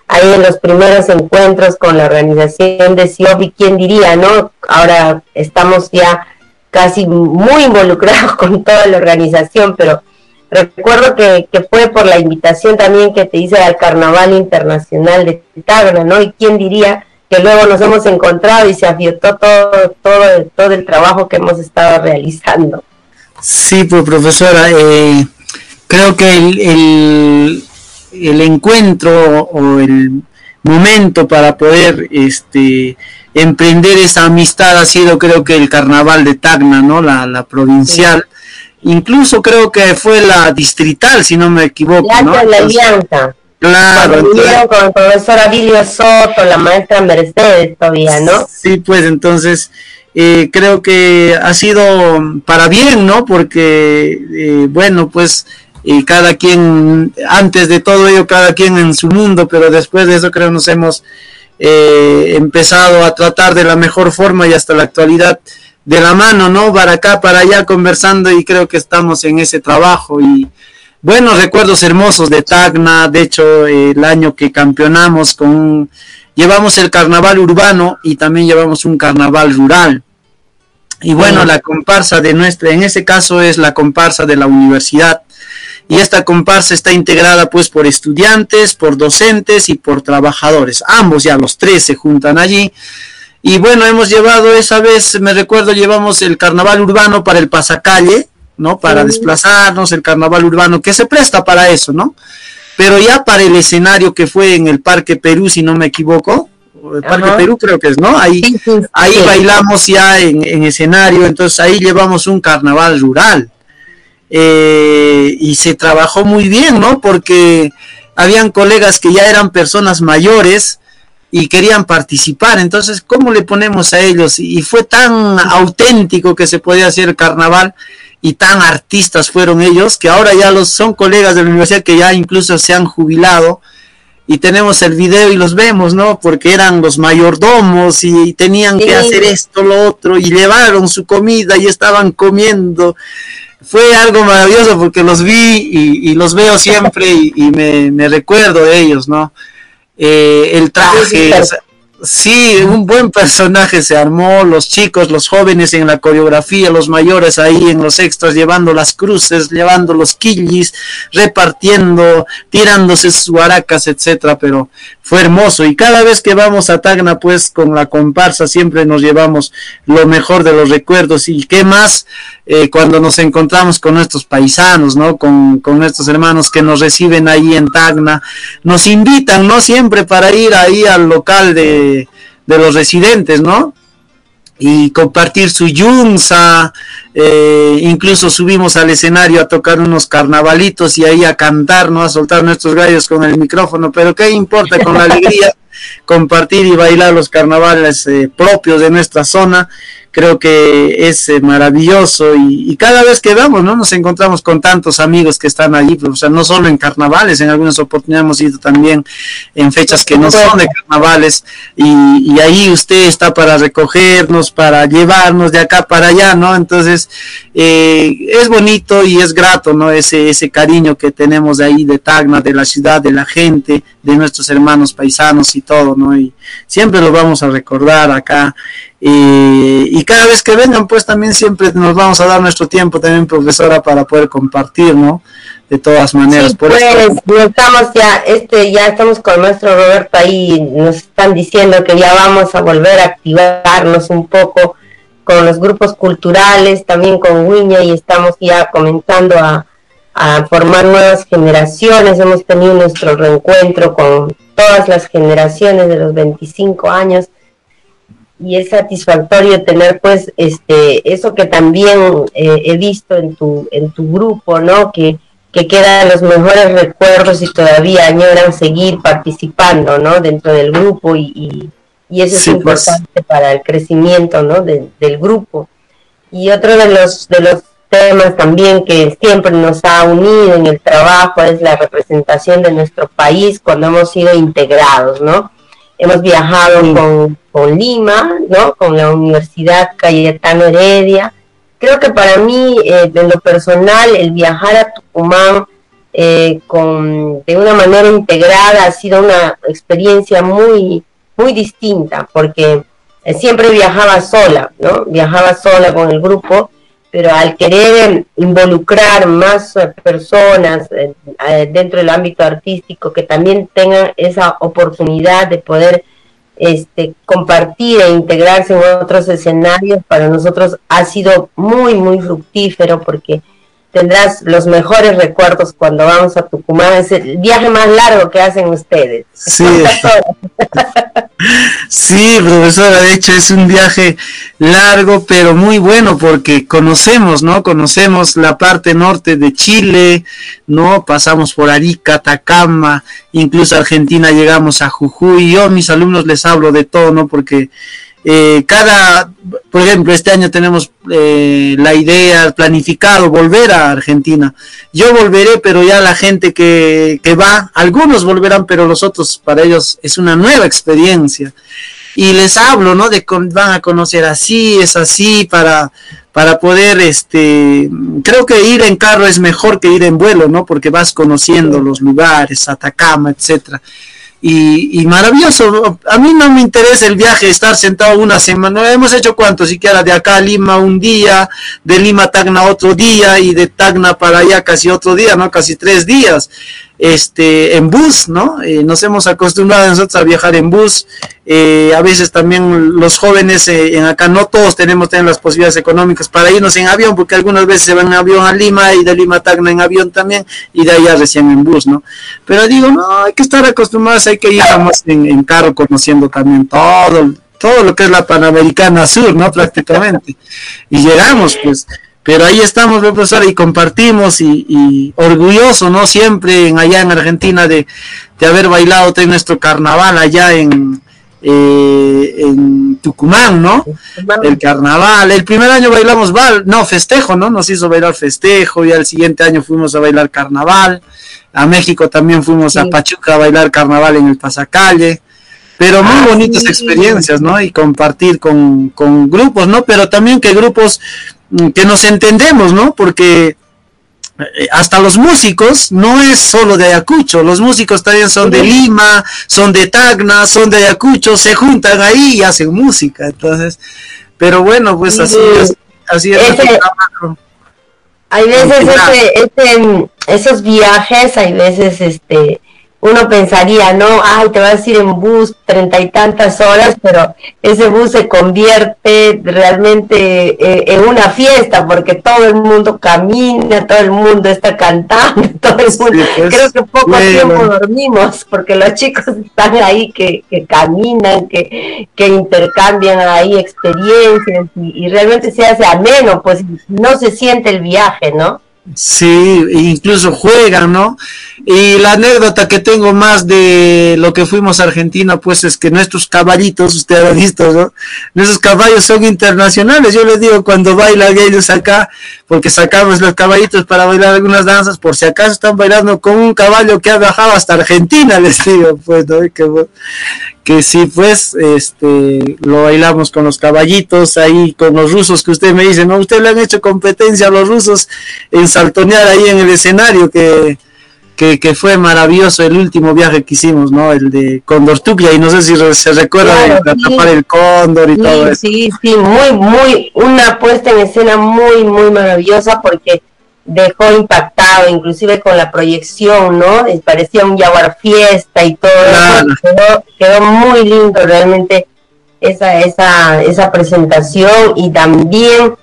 ahí en los primeros encuentros con la organización de CIOF y quién diría, ¿no? Ahora estamos ya casi muy involucrados con toda la organización, pero recuerdo que, fue por la invitación también que te hice al Carnaval Internacional de Tagna, ¿no? Y quién diría que luego nos hemos encontrado y se afiotó todo, todo, todo el trabajo que hemos estado realizando. Sí, pues profesora, eh, creo que el, el, encuentro o el momento para poder este emprender esa amistad ha sido creo que el carnaval de Tacna, ¿no? La, la provincial. Incluso creo que fue la distrital, si no me equivoco. La, ¿no? la alianza. Claro. Con el profesor Abilio Soto, la maestra Mercedes todavía, ¿no? Sí, pues entonces eh, creo que ha sido para bien, ¿no? Porque, eh, bueno, pues y cada quien, antes de todo ello, cada quien en su mundo, pero después de eso creo nos hemos eh, empezado a tratar de la mejor forma y hasta la actualidad de la mano, ¿no? Para acá, para allá conversando y creo que estamos en ese trabajo y buenos recuerdos hermosos de Tacna, de hecho el año que campeonamos con llevamos el carnaval urbano y también llevamos un carnaval rural. Y bueno, la comparsa de nuestra, en ese caso es la comparsa de la universidad. Y esta comparsa está integrada pues por estudiantes, por docentes y por trabajadores. Ambos ya los tres se juntan allí. Y bueno, hemos llevado esa vez, me recuerdo, llevamos el carnaval urbano para el pasacalle, ¿no? Para desplazarnos, el carnaval urbano, que se presta para eso, ¿no? Pero ya para el escenario que fue en el Parque Perú, si no me equivoco, el Parque Perú creo que es, ¿no? Ahí, ahí bailamos ya en, escenario, entonces ahí llevamos un carnaval rural. Eh, y se trabajó muy bien, ¿no? Porque habían colegas que ya eran personas mayores y querían participar, entonces, ¿cómo le ponemos a ellos? Y fue tan auténtico que se podía hacer el carnaval y tan artistas fueron ellos que ahora ya los son colegas de la universidad que ya incluso se han jubilado y tenemos el video y los vemos, ¿no? Porque eran los mayordomos y tenían que hacer esto, lo otro y llevaron su comida y estaban comiendo. Fue algo maravilloso porque los vi y, los veo siempre y, me, me, recuerdo de ellos, ¿no? Eh, el traje, Sí, un buen personaje se armó, los chicos, los jóvenes en la coreografía, los mayores ahí en los extras llevando las cruces, llevando los quillis, repartiendo, tirándose sus huaracas, etcétera, pero fue hermoso y cada vez que vamos a Tacna pues con la comparsa siempre nos llevamos lo mejor de los recuerdos y qué más eh, cuando nos encontramos con nuestros paisanos, ¿no? Con, con nuestros hermanos que nos reciben ahí en Tacna, nos invitan, ¿no? Siempre para ir ahí al local de, de los residentes, ¿no? y compartir su yunza, eh, incluso subimos al escenario a tocar unos carnavalitos y ahí a cantar, ¿no? A soltar nuestros gallos con el micrófono, pero qué importa con la alegría compartir y bailar los carnavales eh, propios de nuestra zona creo que es eh, maravilloso y, cada vez que vamos, ¿no? Nos encontramos con tantos amigos que están allí, pues, o sea, no solo en carnavales, en algunas oportunidades hemos ido también en fechas que no son de carnavales y, ahí usted está para recogernos, para llevarnos de acá para allá, ¿no? Entonces, eh, es bonito y es grato, ¿no? Ese, ese cariño que tenemos de ahí, de Tacna, de la ciudad, de la gente, de nuestros hermanos paisanos y todo, ¿no? Y siempre lo vamos a recordar acá y, cada vez que vengan, pues también siempre nos vamos a dar nuestro tiempo también, profesora, para poder compartir, ¿no? De todas maneras. pues, estamos ya, este, ya estamos con nuestro Roberto ahí, nos están diciendo que ya vamos a volver a activarnos un poco con los grupos culturales, también con Wiña, y estamos ya comenzando a, a formar nuevas generaciones. Hemos tenido nuestro reencuentro con todas las generaciones de los 25 años y es satisfactorio tener pues este eso que también eh, he visto en tu en tu grupo no que que quedan los mejores recuerdos y todavía añoran seguir participando no dentro del grupo y, y, eso es pues. importante para el crecimiento no del grupo. Y otro de los de los temas también que siempre nos ha unido en el trabajo es la representación de nuestro país cuando hemos sido integrados no hemos viajado con, con, Lima, ¿no? Con la Universidad Cayetano Heredia. Creo que para mí, eh, en lo personal, el viajar a Tucumán eh, con, de una manera integrada ha sido una experiencia muy, muy distinta, porque eh, siempre viajaba sola, ¿no? Viajaba sola con el grupo pero al querer involucrar más personas dentro del ámbito artístico que también tengan esa oportunidad de poder este, compartir e integrarse en otros escenarios, para nosotros ha sido muy, muy fructífero porque tendrás los mejores recuerdos cuando vamos a Tucumán. Es el viaje más largo que hacen ustedes. Sí, sí, profesora, de hecho es un viaje largo, pero muy bueno porque conocemos, ¿no? Conocemos la parte norte de Chile, ¿no? Pasamos por Arica, Atacama, incluso Argentina llegamos a Jujuy. Yo a mis alumnos les hablo de todo, ¿no? Porque eh, cada, por ejemplo, este año tenemos eh, la idea, planificado, volver a Argentina. Yo volveré, pero ya la gente que, que va, algunos volverán, pero los otros, para ellos es una nueva experiencia. Y les hablo, ¿no? De van a conocer así, es así, para, para poder, este, creo que ir en carro es mejor que ir en vuelo, ¿no? Porque vas conociendo los lugares, Atacama, etcétera y, maravilloso. A mí no me interesa el viaje, estar sentado una semana. Hemos hecho cuánto, siquiera de acá a Lima un día, de Lima a Tacna otro día y de Tacna para allá casi otro día, ¿no? Casi tres días este, en bus, ¿no? Eh, nos hemos acostumbrado nosotros a viajar en bus. Eh, a veces también los jóvenes eh, en acá, no todos tenemos las posibilidades económicas para irnos en avión, porque algunas veces se van en avión a Lima y de Lima a Tacna en avión también y de allá recién en bus, ¿no? Pero digo, no, hay que estar acostumbrados, hay que ir más en, en carro conociendo también todo, todo lo que es la Panamericana Sur, ¿no? Prácticamente. Y llegamos, pues pero ahí estamos, profesor, y compartimos y, orgulloso, ¿no? Siempre en, allá en Argentina de, haber bailado en nuestro carnaval allá en, eh, en Tucumán, ¿no? El carnaval. El primer año bailamos bal, no, festejo, ¿no? Nos hizo bailar festejo y al siguiente año fuimos a bailar carnaval. A México también fuimos a Pachuca a bailar carnaval en el Pasacalle. Pero muy ah, bonitas experiencias, ¿no? Y compartir con, con grupos, ¿no? Pero también que grupos que nos entendemos, ¿no? Porque eh, hasta los músicos no es solo de Ayacucho, los músicos también son de Lima, son de Tacna, son de Ayacucho, se juntan ahí y hacen música, entonces, pero bueno, pues así es, así es trabajo. Hay veces ese, esos viajes, hay veces este uno pensaría, no, ay, te vas a ir en bus treinta y tantas horas, pero ese bus se convierte realmente eh, en una fiesta, porque todo el mundo camina, todo el mundo está cantando, todo el mundo, pues, creo que poco tiempo dormimos, porque los chicos están ahí que, que caminan, que, que intercambian ahí experiencias y, y realmente se hace ameno, pues no se siente el viaje, ¿no? Sí, incluso juegan, ¿no? Y la anécdota que tengo más de lo que fuimos a Argentina, pues es que nuestros caballitos, usted ha visto, ¿no? Nuestros caballos son internacionales. Yo les digo, cuando bailan ellos acá, porque sacamos los caballitos para bailar algunas danzas, por si acaso están bailando con un caballo que ha viajado hasta Argentina, les digo, pues, ¿no? Que, que sí, pues, este, lo bailamos con los caballitos, ahí con los rusos que usted me dice, ¿no? Usted le han hecho competencia a los rusos en saltonear ahí en el escenario, que, que, fue maravilloso el último viaje que hicimos, ¿no? El de Condortuclia, y no sé si se recuerda de atrapar el cóndor y todo eso. Sí, sí, muy, muy, una puesta en escena muy, muy maravillosa porque dejó impactado, inclusive con la proyección, ¿no? Parecía un Jaguar Fiesta y todo eso. Quedó, muy lindo realmente esa, esa, esa presentación y también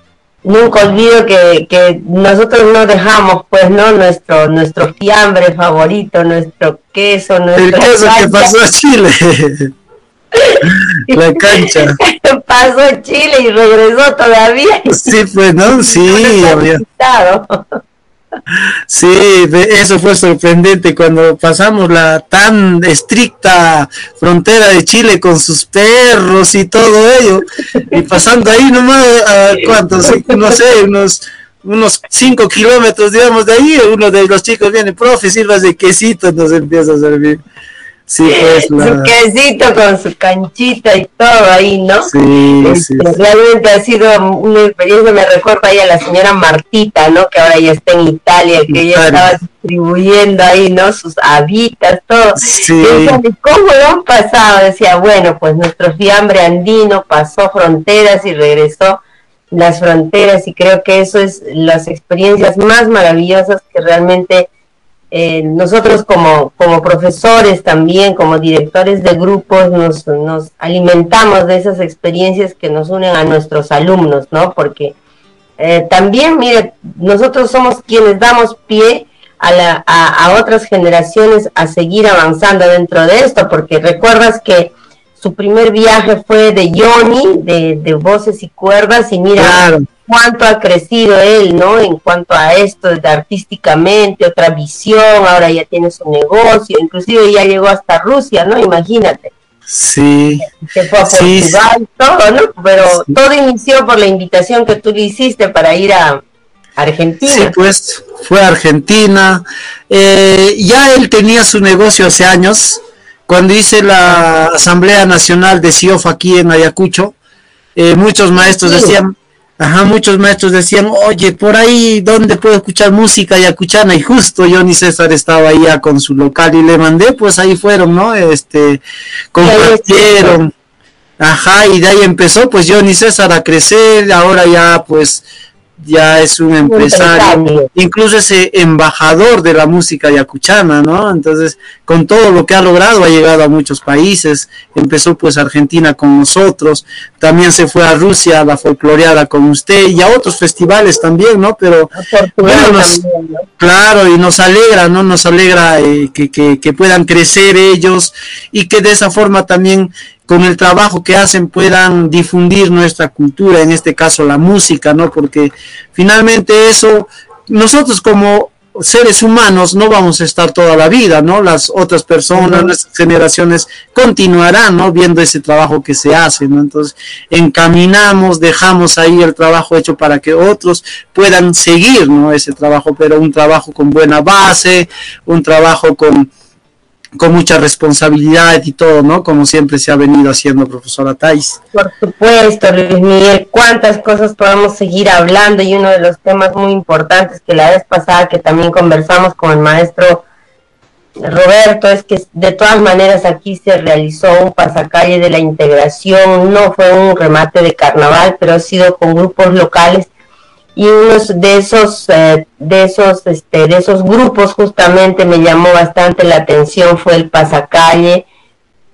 nunca olvido que, que nosotros no dejamos, pues, ¿no? Nuestro, nuestro fiambre favorito, nuestro queso, nuestro... El queso que pasó a Chile. La cancha. Pasó Chile y regresó todavía. Sí, pues, ¿no? Sí, había. Sí, eso fue sorprendente cuando pasamos la tan estricta frontera de Chile con sus perros y todo ello, y pasando ahí nomás a cuántos, no sé, unos unos cinco kilómetros, digamos, de ahí, uno de los chicos viene, profe, sirvas de quesito, nos empieza a servir. Sí, pues, Su quesito con su canchita y todo ahí, ¿no? Sí, este, Realmente ha sido una experiencia, me recuerdo ahí a la señora Martita, ¿no? Que ahora ya está en Italia, que ella estaba distribuyendo ahí, ¿no? Sus habitas, todo. Sí. ¿Cómo lo han pasado? Decía, bueno, pues nuestro fiambre andino pasó fronteras y regresó las fronteras y creo que eso es las experiencias más maravillosas que realmente eh, nosotros como, como profesores también, como directores de grupos, nos, nos alimentamos de esas experiencias que nos unen a nuestros alumnos, ¿no? Porque eh, también, mire, nosotros somos quienes damos pie a, la, a, otras generaciones a seguir avanzando dentro de esto, porque recuerdas que su primer viaje fue de Johnny, de, de Voces y Cuerdas, y mira, cuánto ha crecido él, ¿no? En cuanto a esto de artísticamente, otra visión, ahora ya tiene su negocio, inclusive ya llegó hasta Rusia, ¿no? Imagínate. Sí. Se fue a Portugal, todo, ¿no? Pero todo inició por la invitación que tú le hiciste para ir a Argentina. Sí, pues fue a Argentina. Eh, ya él tenía su negocio hace años. Cuando hice la Asamblea Nacional de CIOF aquí en Ayacucho, eh, muchos maestros decían, Ajá, muchos maestros decían, oye, por ahí, ¿dónde puedo escuchar música yacuchana? Y justo Johnny César estaba ahí ya con su local y le mandé, pues ahí fueron, ¿no? Este, compartieron. Ajá, y de ahí empezó, pues Johnny César a crecer, ahora ya, pues, ya es un empresario, incluso es embajador de la música yacuchana, ¿no? Entonces, con todo lo que ha logrado, ha llegado a muchos países, empezó pues Argentina con nosotros, también se fue a Rusia a la folcloreada con usted y a otros festivales también, ¿no? Pero, claro, y nos alegra, ¿no? Nos alegra eh, que, que, que puedan crecer ellos y que de esa forma también con el trabajo que hacen puedan difundir nuestra cultura, en este caso la música, ¿no? Porque finalmente eso, nosotros como seres humanos no vamos a estar toda la vida, ¿no? Las otras personas, nuestras generaciones continuarán, ¿no? Viendo ese trabajo que se hace, ¿no? Entonces, encaminamos, dejamos ahí el trabajo hecho para que otros puedan seguir, ¿no? Ese trabajo, pero un trabajo con buena base, un trabajo con con mucha responsabilidad y todo, ¿no? Como siempre se ha venido haciendo, profesora Thais. Por supuesto, Luis Miguel, cuántas cosas podemos seguir hablando y uno de los temas muy importantes que la vez pasada que también conversamos con el maestro Roberto es que de todas maneras aquí se realizó un pasacalle de la integración, no fue un remate de carnaval, pero ha sido con grupos locales y uno de esos eh, de esos este de esos grupos justamente me llamó bastante la atención fue el pasacalle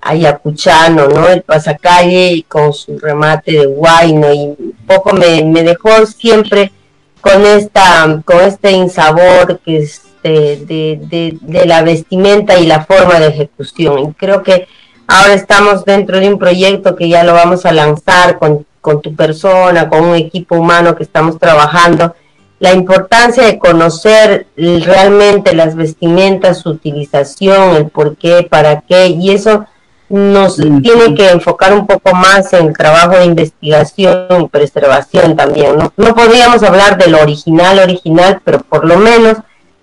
ayacuchano no el pasacalle con su remate de guayno y un poco me, me dejó siempre con esta con este insabor que es de, de la vestimenta y la forma de ejecución. Y creo que ahora estamos dentro de un proyecto que ya lo vamos a lanzar con con tu persona, con un equipo humano que estamos trabajando, la importancia de conocer realmente las vestimentas, su utilización, el por qué, para qué, y eso nos tiene que enfocar un poco más en el trabajo de investigación y preservación también. ¿no? no podríamos hablar del original, original, pero por lo menos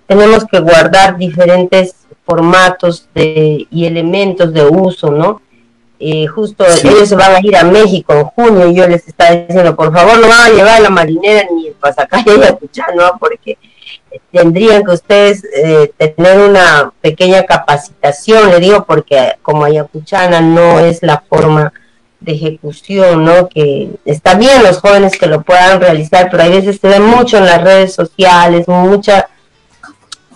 tenemos que guardar diferentes formatos de, y elementos de uso, ¿no? Eh, justo ellos se van a ir a México en junio y yo les estaba diciendo, por favor, no van a llevar a la marinera ni el pasacalle ¿no? porque tendrían que ustedes eh, tener una pequeña capacitación, le digo, porque como Ayacuchana no es la forma de ejecución, ¿no? Que está bien los jóvenes que lo puedan realizar, pero hay veces se ve mucho en las redes sociales, mucha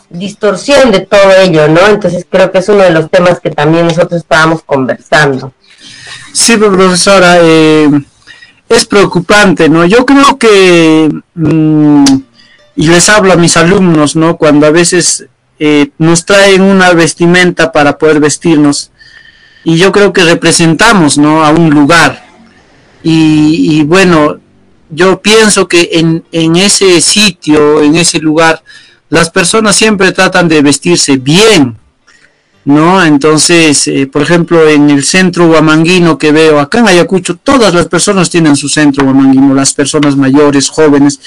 distorsión de todo ello, ¿no? Entonces creo que es uno de los temas que también nosotros estábamos conversando. Sí, profesora, eh, es preocupante, ¿no? Yo creo que, mm, y les hablo a mis alumnos, ¿no? Cuando a veces eh, nos traen una vestimenta para poder vestirnos, y yo creo que representamos, ¿no? A un lugar. Y, bueno, yo pienso que en ese sitio, en ese lugar, las personas siempre tratan de vestirse bien, ¿no? Entonces, eh, por ejemplo, en el centro guamanguino que veo acá en Ayacucho, todas las personas tienen su centro guamanguino, las personas mayores, jóvenes,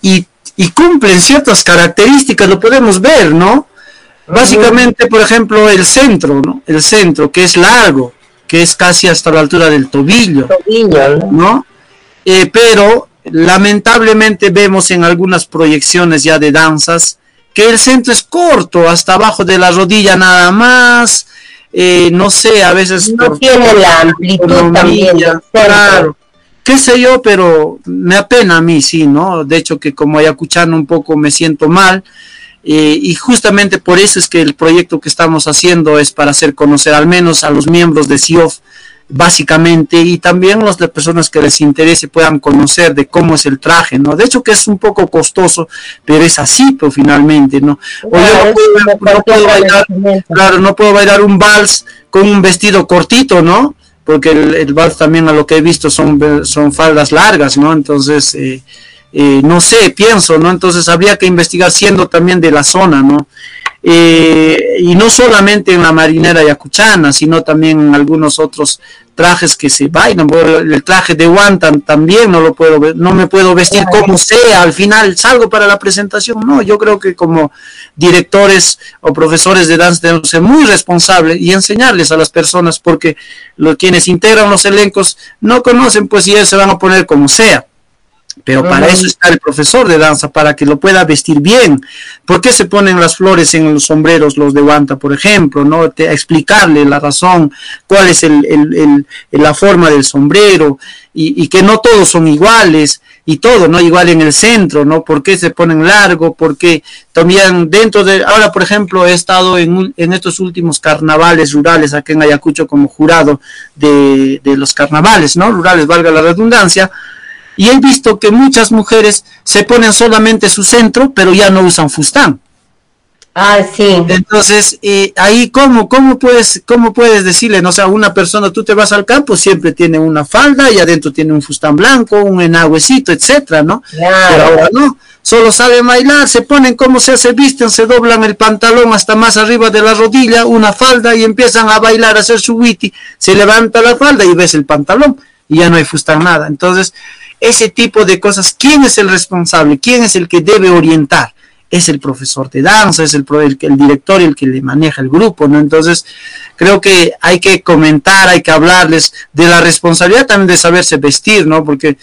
y, cumplen ciertas características, lo podemos ver, ¿no? Básicamente, por ejemplo, el centro, ¿no? El centro, que es largo, que es casi hasta la altura del tobillo, ¿no? Eh, pero lamentablemente vemos en algunas proyecciones ya de danzas que el centro es corto, hasta abajo de la rodilla nada más, eh, no sé, a veces... No tiene la amplitud también. Claro, qué sé yo, pero me apena a mí, sí, ¿no? De hecho que como ayacuchano un poco me siento mal, eh, y justamente por eso es que el proyecto que estamos haciendo es para hacer conocer al menos a los miembros de CIOF básicamente, y también las personas que les interese puedan conocer de cómo es el traje, ¿no? De hecho que es un poco costoso, pero es así, pero finalmente, ¿no? O yo no puedo, bailar, claro, no puedo bailar un vals con un vestido cortito, ¿no? Porque el, vals también a lo que he visto son, son faldas largas, ¿no? Entonces, eh, eh, no sé, pienso, ¿no? Entonces habría que investigar siendo también de la zona, ¿no? eh, y no solamente en la marinera yacuchana, sino también en algunos otros trajes que se bailan. El traje de Wantan también no lo puedo no me puedo vestir como sea. Al final salgo para la presentación. No, yo creo que como directores o profesores de danza debemos ser muy responsables y enseñarles a las personas porque los quienes integran los elencos no conocen, pues y ellos se van a poner como sea. Pero para eso está el profesor de danza, para que lo pueda vestir bien. ¿Por qué se ponen las flores en los sombreros, los de guanta, por ejemplo? ¿no? explicarle la razón, cuál es el, la forma del sombrero, y, que no todos son iguales, y todo, ¿no? Igual en el centro, ¿no? ¿Por qué se ponen largo? ¿Por qué también dentro de... Ahora, por ejemplo, he estado en, en estos últimos carnavales rurales aquí en Ayacucho como jurado de, de los carnavales, ¿no? Rurales, valga la redundancia y he visto que muchas mujeres se ponen solamente su centro, pero ya no usan fustán. Ah, sí. Entonces, eh, ahí, ¿cómo, cómo, puedes, ¿cómo puedes decirle? No o sea, una persona, tú te vas al campo, siempre tiene una falda y adentro tiene un fustán blanco, un enagüecito, etcétera, ¿no? Pero ahora no, solo saben bailar, se ponen como se hace, visten, se doblan el pantalón hasta más arriba de la rodilla, una falda y empiezan a bailar, a hacer su witty, se levanta la falda y ves el pantalón y ya no hay fustán nada. Entonces, ese tipo de cosas, ¿quién es el responsable? ¿Quién es el que debe orientar? Es el profesor de danza, es el, el, el director el que le maneja el grupo, ¿no? Entonces, creo que hay que comentar, hay que hablarles de la responsabilidad también de saberse vestir, ¿no? Porque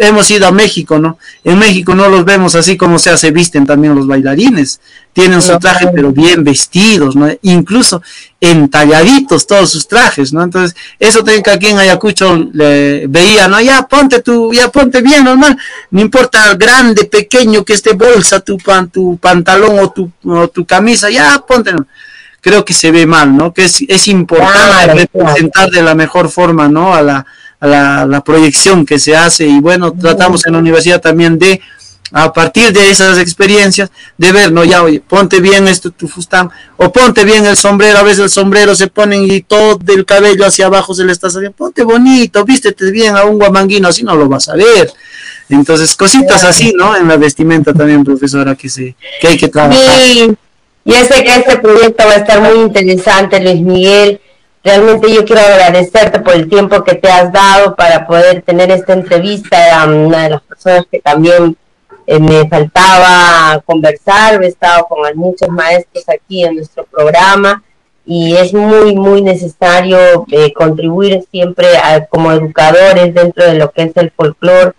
hemos ido a México, ¿no? En México no los vemos así como se hace, visten también los bailarines tienen su traje pero bien vestidos, ¿no? Incluso entalladitos todos sus trajes, ¿no? Entonces, eso tengo que aquí en Ayacucho le veía, ¿no? Ya ponte tu, ya ponte bien, normal, no importa grande, pequeño que esté bolsa tu, pan, tu pantalón o tu, o tu camisa, ya ponte, creo que se ve mal, ¿no? Que es, es importante representar de la mejor forma, ¿no? A la, a la, la proyección que se hace y bueno, tratamos en la universidad también de a partir de esas experiencias, de ver, no, ya, oye, ponte bien esto, tu fustán, o ponte bien el sombrero, a veces el sombrero se ponen y todo el cabello hacia abajo se le está saliendo, ponte bonito, vístete bien a un guamanguino, así no lo vas a ver. Entonces, cositas así, ¿no? En la vestimenta también, profesora, que, se, que hay que trabajar. Sí, yo sé que este proyecto va a estar muy interesante, Luis Miguel. Realmente yo quiero agradecerte por el tiempo que te has dado para poder tener esta entrevista a una de las personas que también eh, me faltaba conversar, he estado con muchos maestros aquí en nuestro programa y es muy, muy necesario eh, contribuir siempre como educadores dentro de lo que es el folclore,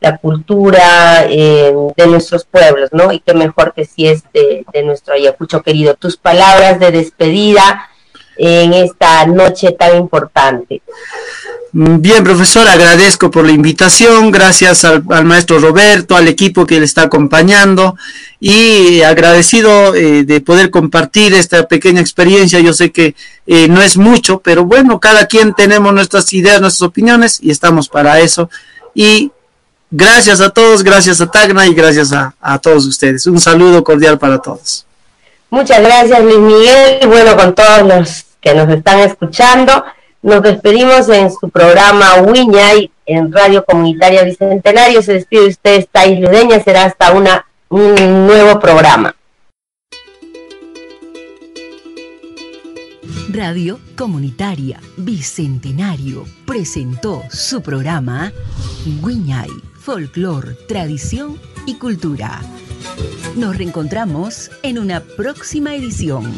la cultura eh, de nuestros pueblos, ¿no? Y qué mejor que si es de, de nuestro Ayacucho querido. Tus palabras de despedida en esta noche tan importante. Bien, profesor, agradezco por la invitación, gracias al, maestro Roberto, al equipo que le está acompañando y agradecido eh, de poder compartir esta pequeña experiencia. Yo sé que eh, no es mucho, pero bueno, cada quien tenemos nuestras ideas, nuestras opiniones y estamos para eso. Y gracias a todos, gracias a Tagna y gracias a, a todos ustedes. Un saludo cordial para todos. Muchas gracias, Luis Miguel. Bueno, con todos los que nos están escuchando. Nos despedimos en su programa Wiñay en Radio Comunitaria Bicentenario. Se despide usted, Thais Ludeña. Será hasta una, un nuevo programa. Radio Comunitaria Bicentenario presentó su programa Wiñay, Folklore, Tradición y Cultura. Nos reencontramos en una próxima edición.